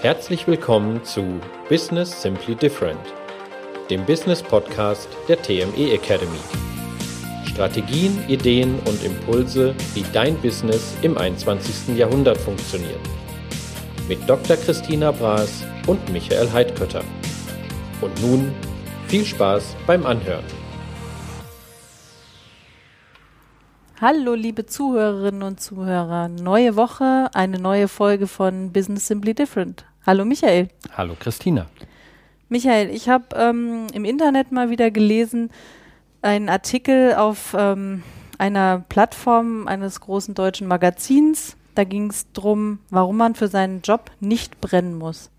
Herzlich willkommen zu Business Simply Different, dem Business Podcast der TME Academy. Strategien, Ideen und Impulse, wie dein Business im 21. Jahrhundert funktioniert. Mit Dr. Christina Braas und Michael Heidkötter. Und nun viel Spaß beim Anhören. Hallo, liebe Zuhörerinnen und Zuhörer. Neue Woche, eine neue Folge von Business Simply Different. Hallo, Michael. Hallo, Christina. Michael, ich habe ähm, im Internet mal wieder gelesen, einen Artikel auf ähm, einer Plattform eines großen deutschen Magazins. Da ging es darum, warum man für seinen Job nicht brennen muss.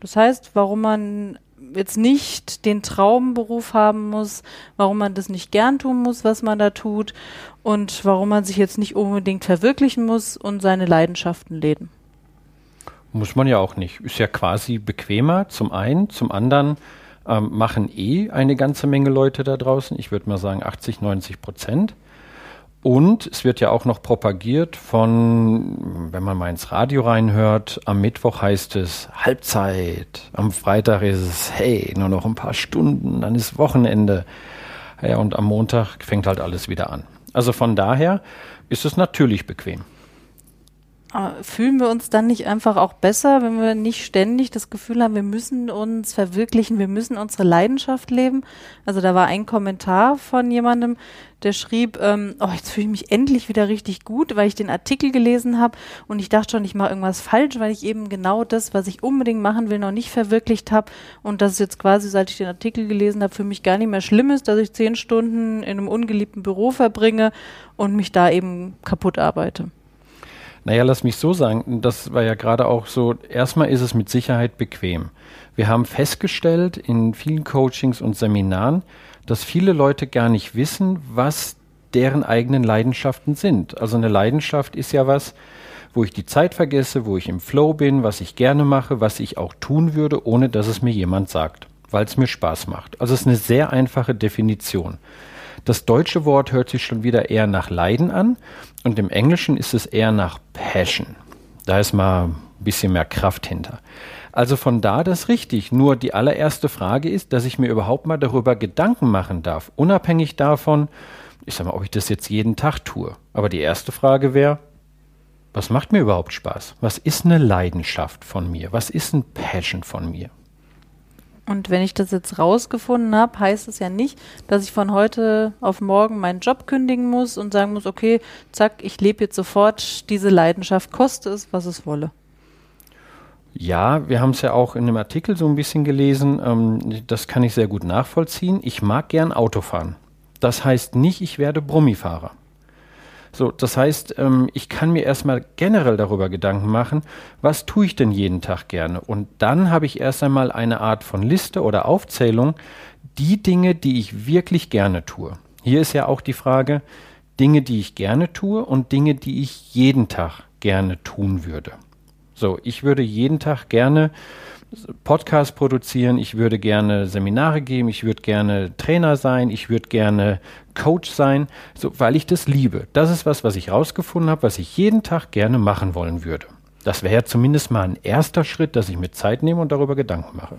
Das heißt, warum man jetzt nicht den Traumberuf haben muss, warum man das nicht gern tun muss, was man da tut und warum man sich jetzt nicht unbedingt verwirklichen muss und seine Leidenschaften leben. Muss man ja auch nicht. Ist ja quasi bequemer zum einen, zum anderen ähm, machen eh eine ganze Menge Leute da draußen. Ich würde mal sagen 80, 90 Prozent. Und es wird ja auch noch propagiert von, wenn man mal ins Radio reinhört, am Mittwoch heißt es Halbzeit, am Freitag ist es, hey, nur noch ein paar Stunden, dann ist Wochenende. Ja, und am Montag fängt halt alles wieder an. Also von daher ist es natürlich bequem. Fühlen wir uns dann nicht einfach auch besser, wenn wir nicht ständig das Gefühl haben, wir müssen uns verwirklichen, wir müssen unsere Leidenschaft leben? Also da war ein Kommentar von jemandem, der schrieb, ähm, oh, jetzt fühle ich mich endlich wieder richtig gut, weil ich den Artikel gelesen habe und ich dachte schon, ich mache irgendwas falsch, weil ich eben genau das, was ich unbedingt machen will, noch nicht verwirklicht habe und dass es jetzt quasi, seit ich den Artikel gelesen habe, für mich gar nicht mehr schlimm ist, dass ich zehn Stunden in einem ungeliebten Büro verbringe und mich da eben kaputt arbeite. Naja, lass mich so sagen, das war ja gerade auch so, erstmal ist es mit Sicherheit bequem. Wir haben festgestellt in vielen Coachings und Seminaren, dass viele Leute gar nicht wissen, was deren eigenen Leidenschaften sind. Also eine Leidenschaft ist ja was, wo ich die Zeit vergesse, wo ich im Flow bin, was ich gerne mache, was ich auch tun würde, ohne dass es mir jemand sagt, weil es mir Spaß macht. Also es ist eine sehr einfache Definition. Das deutsche Wort hört sich schon wieder eher nach Leiden an und im Englischen ist es eher nach Passion. Da ist mal ein bisschen mehr Kraft hinter. Also von da das richtig. Nur die allererste Frage ist, dass ich mir überhaupt mal darüber Gedanken machen darf, unabhängig davon, ich sag mal, ob ich das jetzt jeden Tag tue. Aber die erste Frage wäre, was macht mir überhaupt Spaß? Was ist eine Leidenschaft von mir? Was ist ein Passion von mir? Und wenn ich das jetzt rausgefunden habe, heißt es ja nicht, dass ich von heute auf morgen meinen Job kündigen muss und sagen muss, okay, zack, ich lebe jetzt sofort diese Leidenschaft, koste es, was es wolle. Ja, wir haben es ja auch in einem Artikel so ein bisschen gelesen. Ähm, das kann ich sehr gut nachvollziehen. Ich mag gern Autofahren. Das heißt nicht, ich werde Brummifahrer. So, das heißt, ähm, ich kann mir erstmal generell darüber Gedanken machen, was tue ich denn jeden Tag gerne? Und dann habe ich erst einmal eine Art von Liste oder Aufzählung, die Dinge, die ich wirklich gerne tue. Hier ist ja auch die Frage, Dinge, die ich gerne tue und Dinge, die ich jeden Tag gerne tun würde. So, ich würde jeden Tag gerne Podcast produzieren, ich würde gerne Seminare geben, ich würde gerne Trainer sein, ich würde gerne Coach sein, so, weil ich das liebe. Das ist was, was ich rausgefunden habe, was ich jeden Tag gerne machen wollen würde. Das wäre ja zumindest mal ein erster Schritt, dass ich mir Zeit nehme und darüber Gedanken mache.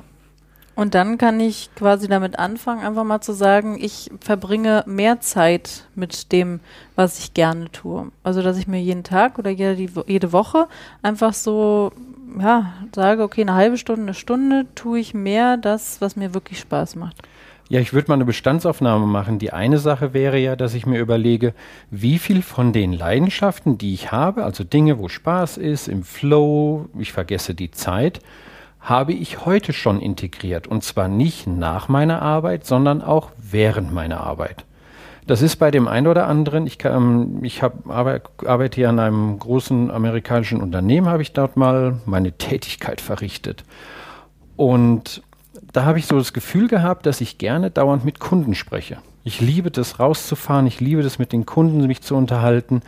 Und dann kann ich quasi damit anfangen, einfach mal zu sagen, ich verbringe mehr Zeit mit dem, was ich gerne tue. Also, dass ich mir jeden Tag oder jede, jede Woche einfach so ja, sage, okay, eine halbe Stunde, eine Stunde tue ich mehr das, was mir wirklich Spaß macht. Ja, ich würde mal eine Bestandsaufnahme machen. Die eine Sache wäre ja, dass ich mir überlege, wie viel von den Leidenschaften, die ich habe, also Dinge, wo Spaß ist, im Flow, ich vergesse die Zeit, habe ich heute schon integriert. Und zwar nicht nach meiner Arbeit, sondern auch während meiner Arbeit. Das ist bei dem einen oder anderen, ich, kann, ich hab, arbeite hier an einem großen amerikanischen Unternehmen, habe ich dort mal meine Tätigkeit verrichtet. Und da habe ich so das Gefühl gehabt, dass ich gerne dauernd mit Kunden spreche. Ich liebe das rauszufahren, ich liebe das mit den Kunden, mich zu unterhalten,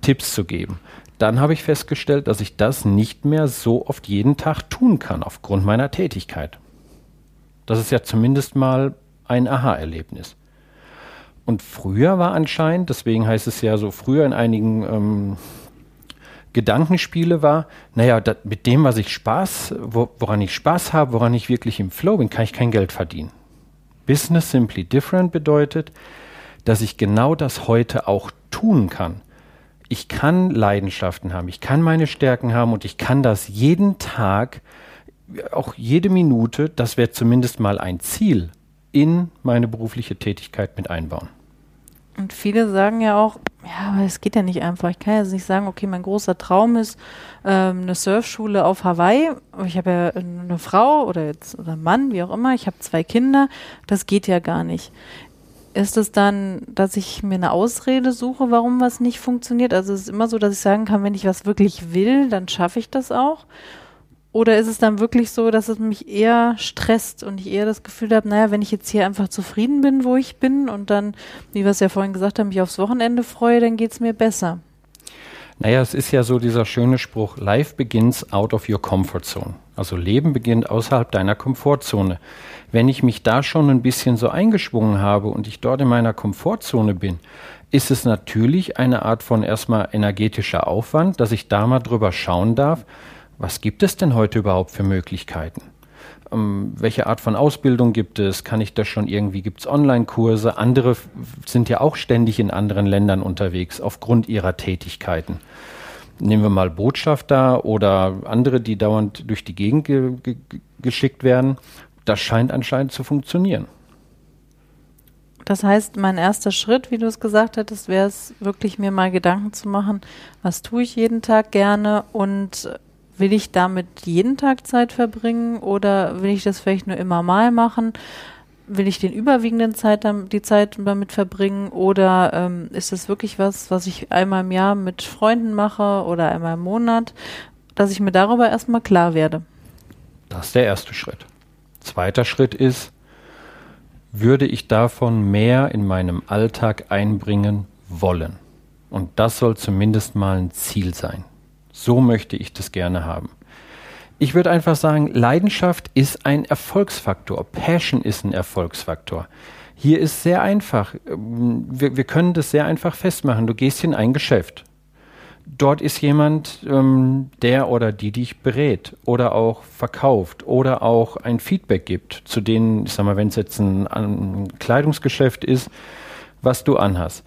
Tipps zu geben. Dann habe ich festgestellt, dass ich das nicht mehr so oft jeden Tag tun kann aufgrund meiner Tätigkeit. Das ist ja zumindest mal ein Aha-Erlebnis. Und früher war anscheinend, deswegen heißt es ja so früher in einigen ähm, Gedankenspiele war, naja, dat, mit dem, was ich Spaß, wo, woran ich Spaß habe, woran ich wirklich im Flow bin, kann ich kein Geld verdienen. Business Simply Different bedeutet, dass ich genau das heute auch tun kann. Ich kann Leidenschaften haben, ich kann meine Stärken haben und ich kann das jeden Tag, auch jede Minute, das wäre zumindest mal ein Ziel, in meine berufliche Tätigkeit mit einbauen. Und viele sagen ja auch, ja, aber es geht ja nicht einfach. Ich kann jetzt nicht sagen, okay, mein großer Traum ist ähm, eine Surfschule auf Hawaii. Ich habe ja eine Frau oder jetzt oder einen Mann, wie auch immer. Ich habe zwei Kinder. Das geht ja gar nicht. Ist es dann, dass ich mir eine Ausrede suche, warum was nicht funktioniert? Also es ist immer so, dass ich sagen kann, wenn ich was wirklich will, dann schaffe ich das auch. Oder ist es dann wirklich so, dass es mich eher stresst und ich eher das Gefühl habe, naja, wenn ich jetzt hier einfach zufrieden bin, wo ich bin und dann, wie wir es ja vorhin gesagt haben, mich aufs Wochenende freue, dann geht es mir besser. Naja, es ist ja so dieser schöne Spruch, Life begins out of your comfort zone. Also Leben beginnt außerhalb deiner Komfortzone. Wenn ich mich da schon ein bisschen so eingeschwungen habe und ich dort in meiner Komfortzone bin, ist es natürlich eine Art von erstmal energetischer Aufwand, dass ich da mal drüber schauen darf, was gibt es denn heute überhaupt für Möglichkeiten? Ähm, welche Art von Ausbildung gibt es? Kann ich das schon irgendwie? Gibt es Online-Kurse? Andere sind ja auch ständig in anderen Ländern unterwegs aufgrund ihrer Tätigkeiten. Nehmen wir mal Botschafter oder andere, die dauernd durch die Gegend ge ge geschickt werden. Das scheint anscheinend zu funktionieren. Das heißt, mein erster Schritt, wie du es gesagt hattest, wäre es wirklich mir mal Gedanken zu machen, was tue ich jeden Tag gerne und will ich damit jeden Tag Zeit verbringen oder will ich das vielleicht nur immer mal machen? Will ich den überwiegenden Zeit die Zeit damit verbringen oder ähm, ist das wirklich was, was ich einmal im Jahr mit Freunden mache oder einmal im Monat, dass ich mir darüber erstmal klar werde? Das ist der erste Schritt. Zweiter Schritt ist, würde ich davon mehr in meinem Alltag einbringen wollen? Und das soll zumindest mal ein Ziel sein. So möchte ich das gerne haben. Ich würde einfach sagen, Leidenschaft ist ein Erfolgsfaktor. Passion ist ein Erfolgsfaktor. Hier ist sehr einfach. Ähm, wir, wir können das sehr einfach festmachen. Du gehst in ein Geschäft. Dort ist jemand, ähm, der oder die dich berät oder auch verkauft oder auch ein Feedback gibt zu denen, ich sag mal, wenn es jetzt ein, ein Kleidungsgeschäft ist, was du anhast.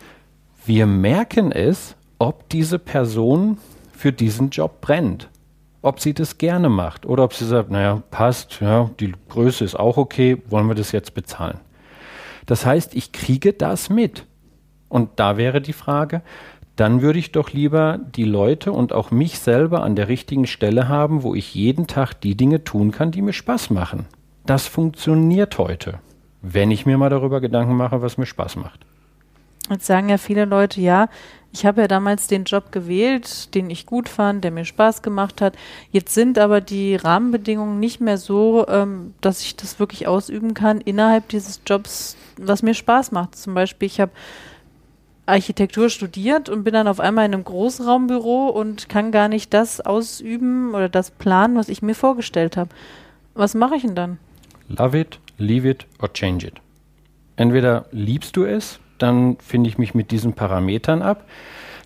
Wir merken es, ob diese Person für diesen Job brennt. Ob sie das gerne macht oder ob sie sagt, naja, passt, ja, die Größe ist auch okay, wollen wir das jetzt bezahlen. Das heißt, ich kriege das mit. Und da wäre die Frage, dann würde ich doch lieber die Leute und auch mich selber an der richtigen Stelle haben, wo ich jeden Tag die Dinge tun kann, die mir Spaß machen. Das funktioniert heute, wenn ich mir mal darüber Gedanken mache, was mir Spaß macht. Jetzt sagen ja viele Leute, ja, ich habe ja damals den Job gewählt, den ich gut fand, der mir Spaß gemacht hat. Jetzt sind aber die Rahmenbedingungen nicht mehr so, ähm, dass ich das wirklich ausüben kann innerhalb dieses Jobs, was mir Spaß macht. Zum Beispiel, ich habe Architektur studiert und bin dann auf einmal in einem Großraumbüro und kann gar nicht das ausüben oder das planen, was ich mir vorgestellt habe. Was mache ich denn dann? Love it, leave it or change it. Entweder liebst du es dann finde ich mich mit diesen Parametern ab.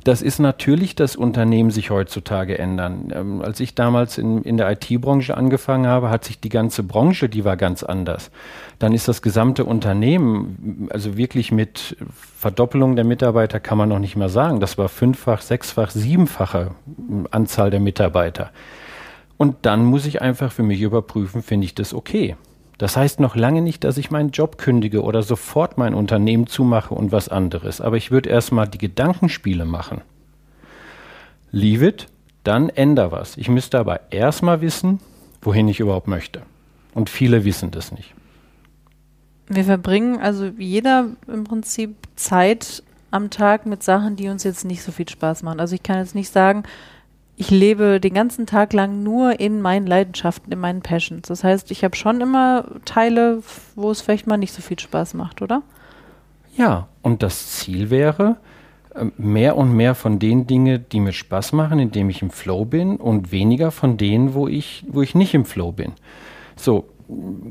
Das ist natürlich das Unternehmen sich heutzutage ändern. Ähm, als ich damals in, in der IT-Branche angefangen habe, hat sich die ganze Branche, die war ganz anders. Dann ist das gesamte Unternehmen, also wirklich mit Verdoppelung der Mitarbeiter kann man noch nicht mehr sagen. Das war fünffach, sechsfach, siebenfache Anzahl der Mitarbeiter. Und dann muss ich einfach für mich überprüfen, finde ich das okay. Das heißt noch lange nicht, dass ich meinen Job kündige oder sofort mein Unternehmen zumache und was anderes. Aber ich würde erstmal die Gedankenspiele machen. Leave it, dann änder was. Ich müsste aber erstmal wissen, wohin ich überhaupt möchte. Und viele wissen das nicht. Wir verbringen also jeder im Prinzip Zeit am Tag mit Sachen, die uns jetzt nicht so viel Spaß machen. Also ich kann jetzt nicht sagen, ich lebe den ganzen Tag lang nur in meinen Leidenschaften, in meinen Passions. Das heißt, ich habe schon immer Teile, wo es vielleicht mal nicht so viel Spaß macht, oder? Ja, und das Ziel wäre, ähm, mehr und mehr von den Dingen, die mir Spaß machen, indem ich im Flow bin und weniger von denen, wo ich, wo ich nicht im Flow bin. So,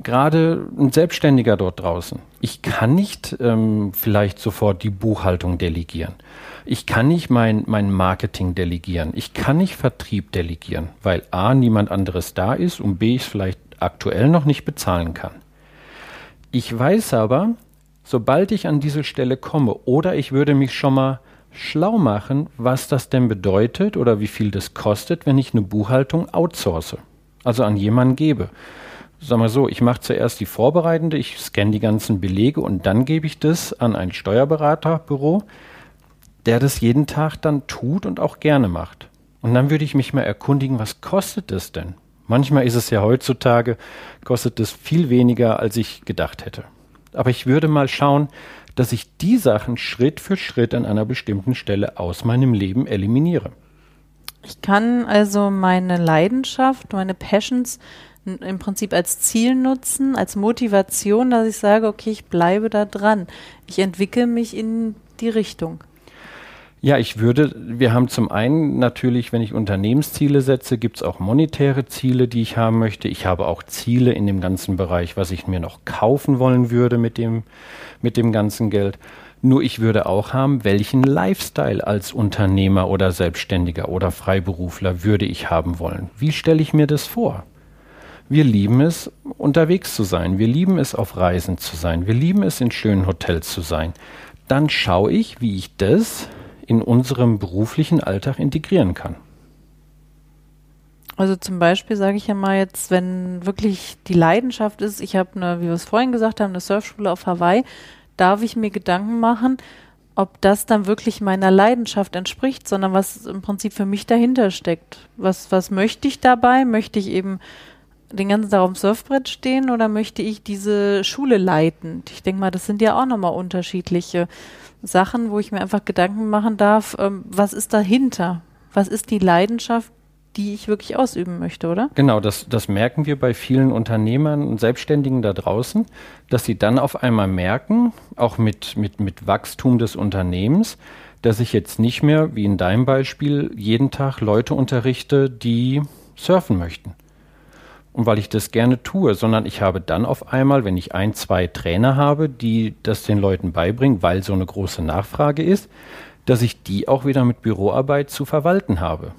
gerade ein Selbstständiger dort draußen. Ich kann nicht ähm, vielleicht sofort die Buchhaltung delegieren. Ich kann nicht mein, mein Marketing delegieren. Ich kann nicht Vertrieb delegieren, weil A, niemand anderes da ist und B, ich es vielleicht aktuell noch nicht bezahlen kann. Ich weiß aber, sobald ich an diese Stelle komme oder ich würde mich schon mal schlau machen, was das denn bedeutet oder wie viel das kostet, wenn ich eine Buchhaltung outsource, also an jemanden gebe. Sag mal so, ich mache zuerst die vorbereitende, ich scanne die ganzen Belege und dann gebe ich das an ein Steuerberaterbüro, der das jeden Tag dann tut und auch gerne macht. Und dann würde ich mich mal erkundigen, was kostet das denn? Manchmal ist es ja heutzutage, kostet es viel weniger, als ich gedacht hätte. Aber ich würde mal schauen, dass ich die Sachen Schritt für Schritt an einer bestimmten Stelle aus meinem Leben eliminiere. Ich kann also meine Leidenschaft, meine Passions im Prinzip als Ziel nutzen, als Motivation, dass ich sage, okay, ich bleibe da dran. Ich entwickle mich in die Richtung. Ja, ich würde, wir haben zum einen natürlich, wenn ich Unternehmensziele setze, gibt es auch monetäre Ziele, die ich haben möchte. Ich habe auch Ziele in dem ganzen Bereich, was ich mir noch kaufen wollen würde mit dem, mit dem ganzen Geld. Nur ich würde auch haben, welchen Lifestyle als Unternehmer oder Selbstständiger oder Freiberufler würde ich haben wollen. Wie stelle ich mir das vor? Wir lieben es, unterwegs zu sein. Wir lieben es, auf Reisen zu sein. Wir lieben es, in schönen Hotels zu sein. Dann schaue ich, wie ich das in unserem beruflichen Alltag integrieren kann. Also zum Beispiel sage ich ja mal jetzt, wenn wirklich die Leidenschaft ist, ich habe eine, wie wir es vorhin gesagt haben, eine Surfschule auf Hawaii, darf ich mir Gedanken machen, ob das dann wirklich meiner Leidenschaft entspricht, sondern was im Prinzip für mich dahinter steckt. Was, was möchte ich dabei? Möchte ich eben den ganzen Tag auf dem Surfbrett stehen oder möchte ich diese Schule leiten? Ich denke mal, das sind ja auch nochmal unterschiedliche Sachen, wo ich mir einfach Gedanken machen darf, ähm, was ist dahinter? Was ist die Leidenschaft, die ich wirklich ausüben möchte, oder? Genau, das, das merken wir bei vielen Unternehmern und Selbstständigen da draußen, dass sie dann auf einmal merken, auch mit, mit, mit Wachstum des Unternehmens, dass ich jetzt nicht mehr, wie in deinem Beispiel, jeden Tag Leute unterrichte, die surfen möchten und weil ich das gerne tue, sondern ich habe dann auf einmal, wenn ich ein, zwei Trainer habe, die das den Leuten beibringen, weil so eine große Nachfrage ist, dass ich die auch wieder mit Büroarbeit zu verwalten habe.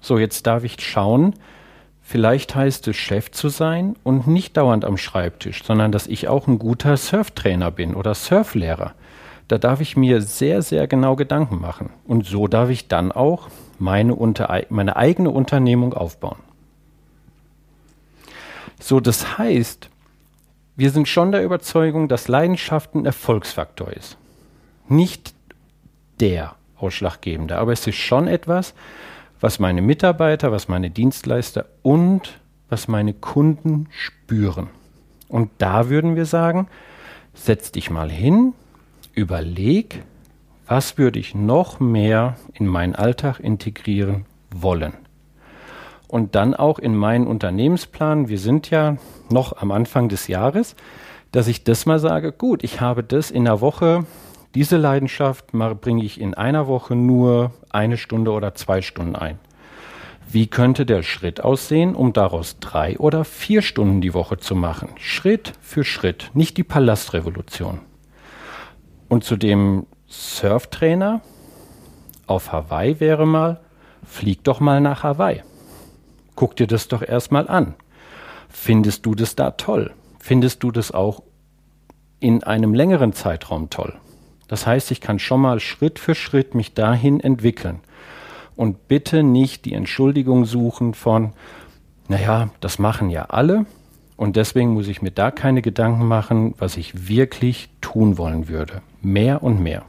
So, jetzt darf ich schauen, vielleicht heißt es Chef zu sein und nicht dauernd am Schreibtisch, sondern dass ich auch ein guter Surftrainer bin oder Surflehrer. Da darf ich mir sehr, sehr genau Gedanken machen. Und so darf ich dann auch meine, meine eigene Unternehmung aufbauen. So, das heißt, wir sind schon der Überzeugung, dass Leidenschaft ein Erfolgsfaktor ist. Nicht der ausschlaggebende, aber es ist schon etwas, was meine Mitarbeiter, was meine Dienstleister und was meine Kunden spüren. Und da würden wir sagen, setz dich mal hin, überleg, was würde ich noch mehr in meinen Alltag integrieren wollen und dann auch in meinen Unternehmensplan, wir sind ja noch am Anfang des Jahres, dass ich das mal sage, gut, ich habe das in der Woche, diese Leidenschaft bringe ich in einer Woche nur eine Stunde oder zwei Stunden ein. Wie könnte der Schritt aussehen, um daraus drei oder vier Stunden die Woche zu machen? Schritt für Schritt, nicht die Palastrevolution. Und zu dem Surftrainer auf Hawaii wäre mal, flieg doch mal nach Hawaii. Guck dir das doch erstmal an. Findest du das da toll? Findest du das auch in einem längeren Zeitraum toll? Das heißt, ich kann schon mal Schritt für Schritt mich dahin entwickeln. Und bitte nicht die Entschuldigung suchen von, naja, das machen ja alle und deswegen muss ich mir da keine Gedanken machen, was ich wirklich tun wollen würde. Mehr und mehr.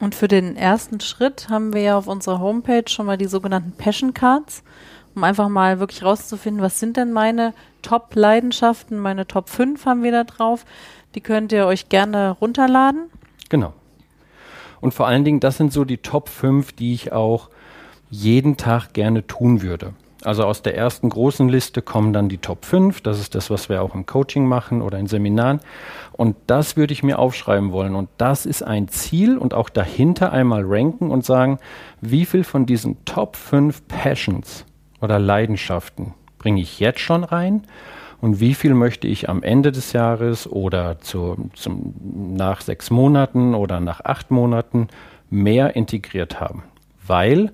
Und für den ersten Schritt haben wir ja auf unserer Homepage schon mal die sogenannten Passion Cards, um einfach mal wirklich rauszufinden, was sind denn meine Top-Leidenschaften, meine Top 5 haben wir da drauf. Die könnt ihr euch gerne runterladen. Genau. Und vor allen Dingen, das sind so die Top 5, die ich auch jeden Tag gerne tun würde. Also aus der ersten großen Liste kommen dann die Top 5. Das ist das, was wir auch im Coaching machen oder in Seminaren. Und das würde ich mir aufschreiben wollen. Und das ist ein Ziel und auch dahinter einmal ranken und sagen, wie viel von diesen Top 5 Passions oder Leidenschaften bringe ich jetzt schon rein und wie viel möchte ich am Ende des Jahres oder zu, zum, nach sechs Monaten oder nach acht Monaten mehr integriert haben. Weil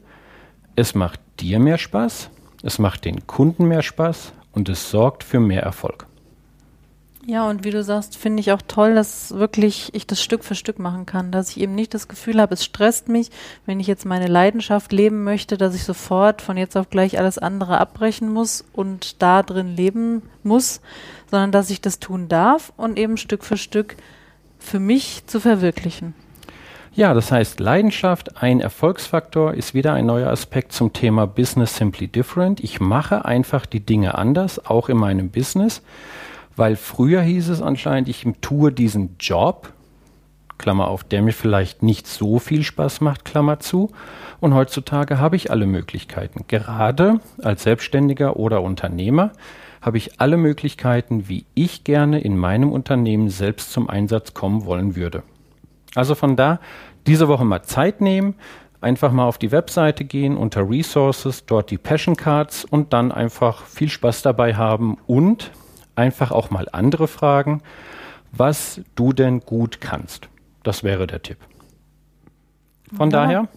es macht dir mehr Spaß, es macht den Kunden mehr Spaß und es sorgt für mehr Erfolg. Ja, und wie du sagst, finde ich auch toll, dass wirklich ich das Stück für Stück machen kann, dass ich eben nicht das Gefühl habe, es stresst mich, wenn ich jetzt meine Leidenschaft leben möchte, dass ich sofort von jetzt auf gleich alles andere abbrechen muss und da drin leben muss, sondern dass ich das tun darf und eben Stück für Stück für mich zu verwirklichen. Ja, das heißt, Leidenschaft, ein Erfolgsfaktor, ist wieder ein neuer Aspekt zum Thema Business Simply Different. Ich mache einfach die Dinge anders, auch in meinem Business. Weil früher hieß es anscheinend, ich tue diesen Job, Klammer auf, der mir vielleicht nicht so viel Spaß macht, Klammer zu. Und heutzutage habe ich alle Möglichkeiten. Gerade als Selbstständiger oder Unternehmer habe ich alle Möglichkeiten, wie ich gerne in meinem Unternehmen selbst zum Einsatz kommen wollen würde. Also von da diese Woche mal Zeit nehmen, einfach mal auf die Webseite gehen, unter Resources, dort die Passion Cards und dann einfach viel Spaß dabei haben und einfach auch mal andere fragen, was du denn gut kannst. Das wäre der Tipp. Von ja, daher,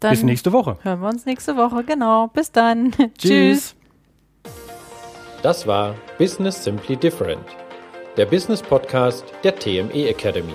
bis nächste Woche. Hören wir uns nächste Woche, genau. Bis dann. Tschüss. Das war Business Simply Different, der Business Podcast der TME Academy.